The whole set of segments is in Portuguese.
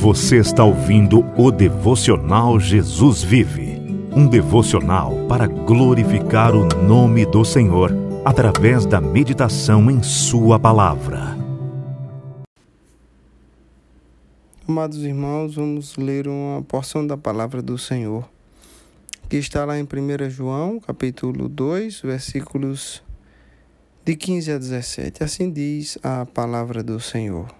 Você está ouvindo o devocional Jesus Vive um devocional para glorificar o nome do Senhor através da meditação em Sua palavra. Amados irmãos, vamos ler uma porção da palavra do Senhor que está lá em 1 João, capítulo 2, versículos de 15 a 17. Assim diz a palavra do Senhor.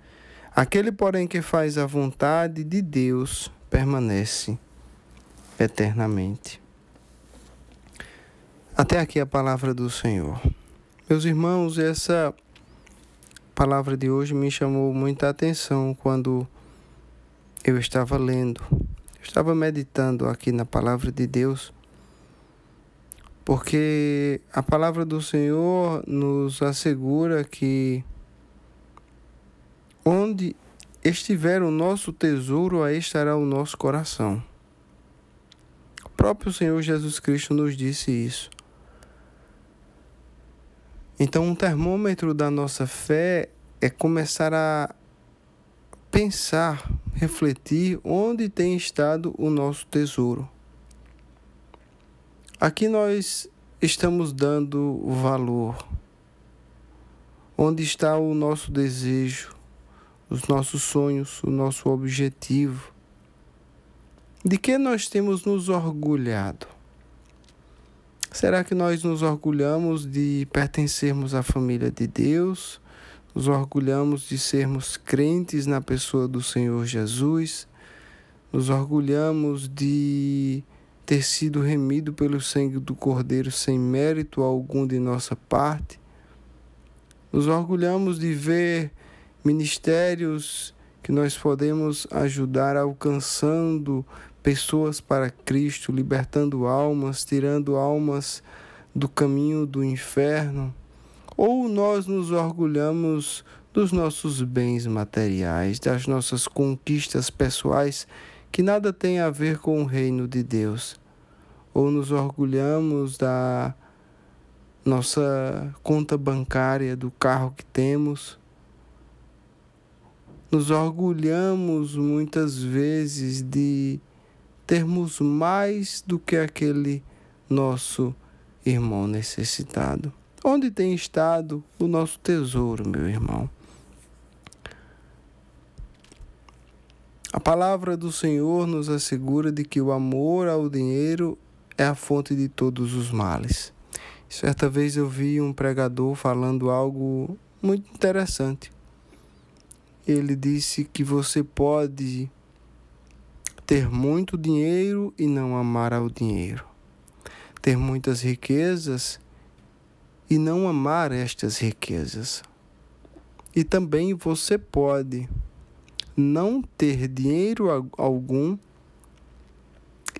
Aquele, porém, que faz a vontade de Deus permanece eternamente. Até aqui a palavra do Senhor. Meus irmãos, essa palavra de hoje me chamou muita atenção quando eu estava lendo estava meditando aqui na palavra de Deus, porque a palavra do Senhor nos assegura que onde estiver o nosso tesouro, aí estará o nosso coração. O próprio Senhor Jesus Cristo nos disse isso. Então, um termômetro da nossa fé é começar a pensar refletir onde tem estado o nosso tesouro. Aqui nós estamos dando valor. Onde está o nosso desejo, os nossos sonhos, o nosso objetivo? De que nós temos nos orgulhado? Será que nós nos orgulhamos de pertencermos à família de Deus? Nos orgulhamos de sermos crentes na pessoa do Senhor Jesus. Nos orgulhamos de ter sido remido pelo sangue do Cordeiro sem mérito algum de nossa parte. Nos orgulhamos de ver ministérios que nós podemos ajudar alcançando pessoas para Cristo, libertando almas, tirando almas do caminho do inferno. Ou nós nos orgulhamos dos nossos bens materiais, das nossas conquistas pessoais que nada tem a ver com o reino de Deus? Ou nos orgulhamos da nossa conta bancária, do carro que temos? Nos orgulhamos muitas vezes de termos mais do que aquele nosso irmão necessitado. Onde tem estado o nosso tesouro, meu irmão? A palavra do Senhor nos assegura de que o amor ao dinheiro é a fonte de todos os males. Certa vez eu vi um pregador falando algo muito interessante. Ele disse que você pode ter muito dinheiro e não amar ao dinheiro, ter muitas riquezas e não amar estas riquezas. E também você pode não ter dinheiro algum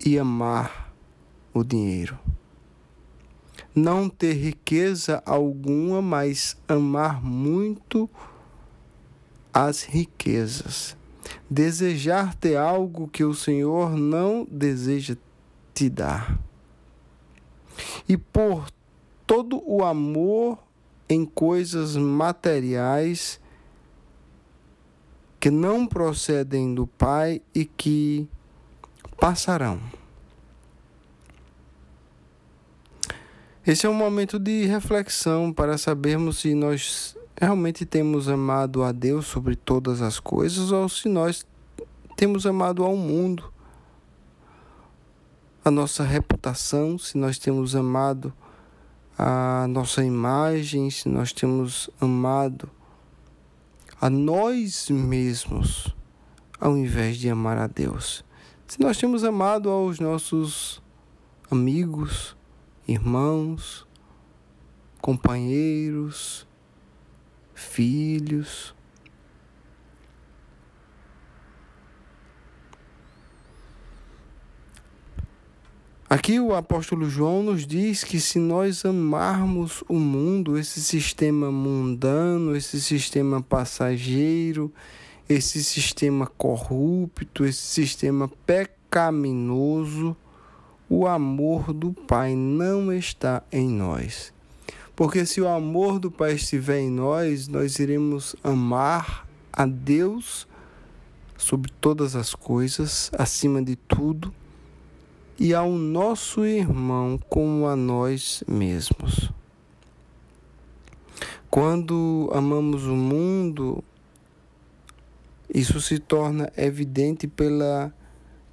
e amar o dinheiro. Não ter riqueza alguma, mas amar muito as riquezas. Desejar ter algo que o Senhor não deseja te dar. E por todo o amor em coisas materiais que não procedem do Pai e que passarão. Esse é um momento de reflexão para sabermos se nós realmente temos amado a Deus sobre todas as coisas ou se nós temos amado ao mundo, a nossa reputação, se nós temos amado a nossa imagem, se nós temos amado a nós mesmos ao invés de amar a Deus. Se nós temos amado aos nossos amigos, irmãos, companheiros, filhos. Aqui o apóstolo João nos diz que se nós amarmos o mundo, esse sistema mundano, esse sistema passageiro, esse sistema corrupto, esse sistema pecaminoso, o amor do Pai não está em nós. Porque se o amor do Pai estiver em nós, nós iremos amar a Deus sobre todas as coisas, acima de tudo, e ao nosso irmão como a nós mesmos. Quando amamos o mundo, isso se torna evidente pela,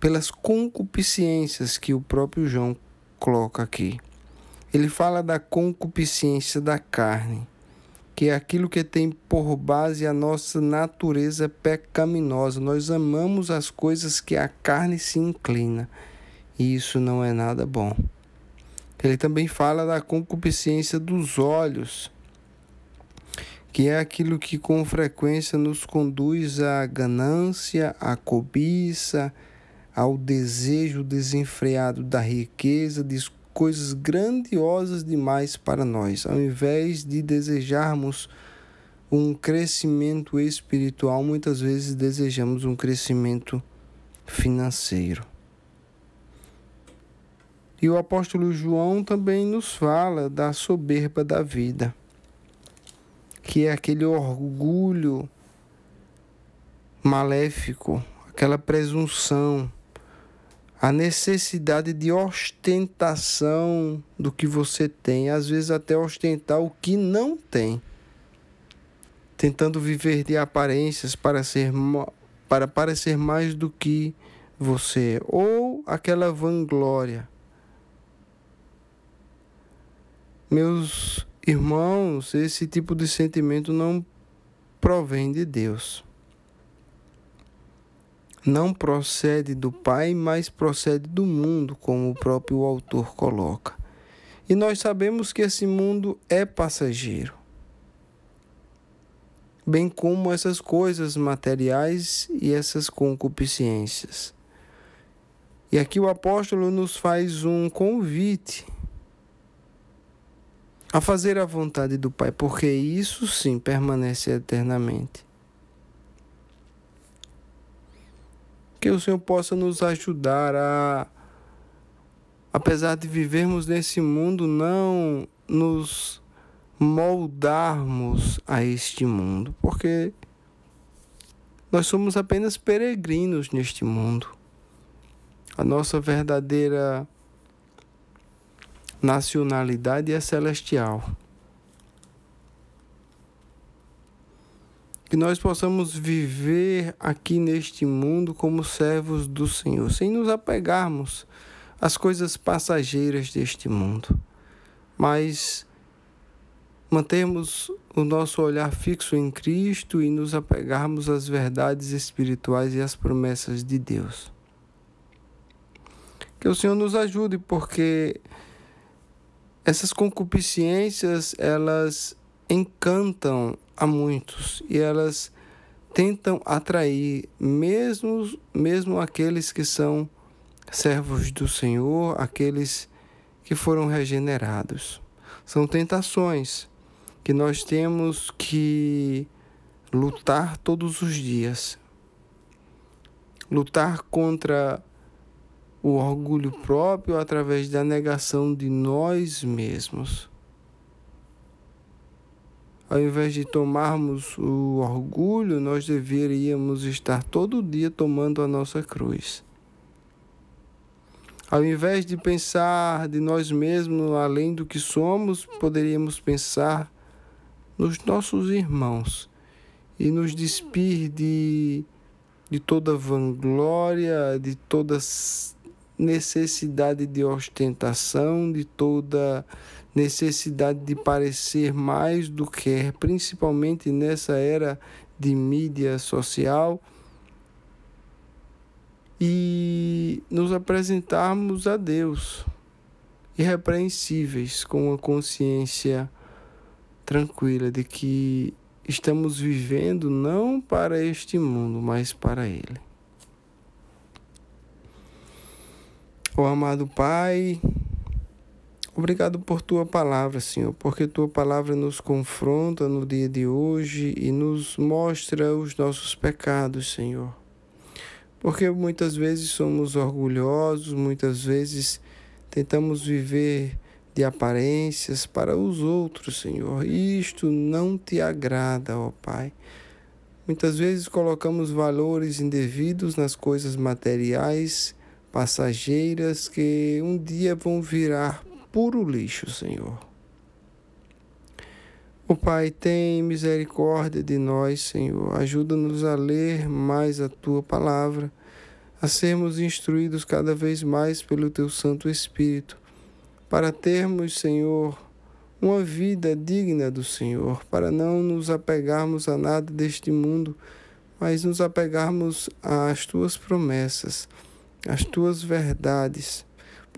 pelas concupiscências que o próprio João coloca aqui. Ele fala da concupiscência da carne, que é aquilo que tem por base a nossa natureza pecaminosa. Nós amamos as coisas que a carne se inclina e isso não é nada bom. Ele também fala da concupiscência dos olhos, que é aquilo que com frequência nos conduz à ganância, à cobiça, ao desejo desenfreado da riqueza, coisas grandiosas demais para nós, ao invés de desejarmos um crescimento espiritual, muitas vezes desejamos um crescimento financeiro. E o apóstolo João também nos fala da soberba da vida, que é aquele orgulho maléfico, aquela presunção, a necessidade de ostentação do que você tem, às vezes até ostentar o que não tem, tentando viver de aparências para ser para parecer mais do que você, ou aquela vanglória. Meus irmãos, esse tipo de sentimento não provém de Deus. Não procede do Pai, mas procede do mundo, como o próprio autor coloca. E nós sabemos que esse mundo é passageiro, bem como essas coisas materiais e essas concupiscências. E aqui o apóstolo nos faz um convite a fazer a vontade do Pai, porque isso sim permanece eternamente. Que o Senhor possa nos ajudar a, apesar de vivermos nesse mundo, não nos moldarmos a este mundo, porque nós somos apenas peregrinos neste mundo. A nossa verdadeira nacionalidade é celestial. Que nós possamos viver aqui neste mundo como servos do Senhor, sem nos apegarmos às coisas passageiras deste mundo, mas mantermos o nosso olhar fixo em Cristo e nos apegarmos às verdades espirituais e às promessas de Deus. Que o Senhor nos ajude, porque essas concupiscências, elas encantam a muitos e elas tentam atrair mesmo mesmo aqueles que são servos do Senhor, aqueles que foram regenerados. São tentações que nós temos que lutar todos os dias. Lutar contra o orgulho próprio através da negação de nós mesmos. Ao invés de tomarmos o orgulho, nós deveríamos estar todo dia tomando a nossa cruz. Ao invés de pensar de nós mesmos além do que somos, poderíamos pensar nos nossos irmãos e nos despir de, de toda vanglória, de todas necessidade de ostentação, de toda necessidade de parecer mais do que é, principalmente nessa era de mídia social, e nos apresentarmos a Deus irrepreensíveis, com a consciência tranquila de que estamos vivendo não para este mundo, mas para Ele. Oh, amado Pai, obrigado por tua palavra, Senhor, porque tua palavra nos confronta no dia de hoje e nos mostra os nossos pecados, Senhor. Porque muitas vezes somos orgulhosos, muitas vezes tentamos viver de aparências para os outros, Senhor. E isto não te agrada, ó Pai. Muitas vezes colocamos valores indevidos nas coisas materiais, passageiras, que um dia vão virar puro lixo, Senhor. O Pai, tem misericórdia de nós, Senhor. Ajuda-nos a ler mais a tua palavra, a sermos instruídos cada vez mais pelo teu Santo Espírito, para termos, Senhor, uma vida digna do Senhor, para não nos apegarmos a nada deste mundo, mas nos apegarmos às tuas promessas, às tuas verdades.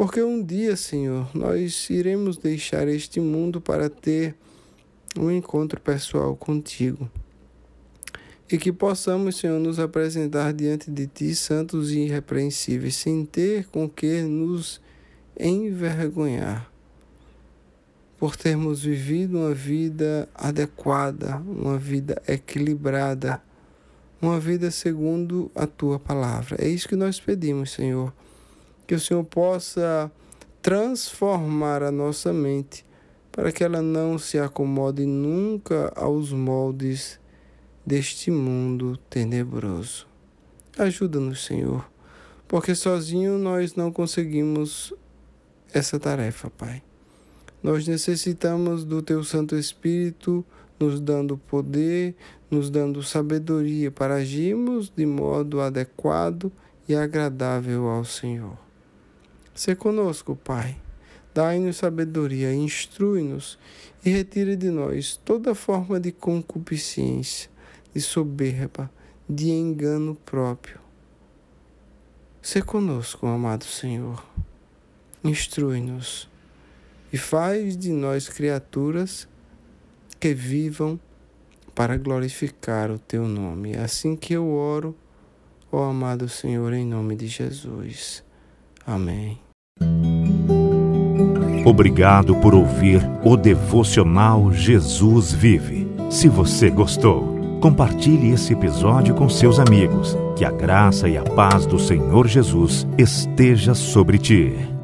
Porque um dia, Senhor, nós iremos deixar este mundo para ter um encontro pessoal contigo. E que possamos, Senhor, nos apresentar diante de Ti, santos e irrepreensíveis, sem ter com que nos envergonhar, por termos vivido uma vida adequada, uma vida equilibrada, uma vida segundo a Tua palavra. É isso que nós pedimos, Senhor. Que o Senhor possa transformar a nossa mente para que ela não se acomode nunca aos moldes deste mundo tenebroso. Ajuda-nos, Senhor, porque sozinho nós não conseguimos essa tarefa, Pai. Nós necessitamos do Teu Santo Espírito nos dando poder, nos dando sabedoria para agirmos de modo adequado e agradável ao Senhor. Se conosco, Pai Dai-nos sabedoria, instrui-nos e retire de nós toda forma de concupiscência, de soberba, de engano próprio. Se conosco, amado Senhor. Instrui-nos e faz de nós criaturas que vivam para glorificar o teu nome. É assim que eu oro, ó amado Senhor, em nome de Jesus. Amém. Obrigado por ouvir o devocional Jesus Vive. Se você gostou, compartilhe esse episódio com seus amigos. Que a graça e a paz do Senhor Jesus esteja sobre ti.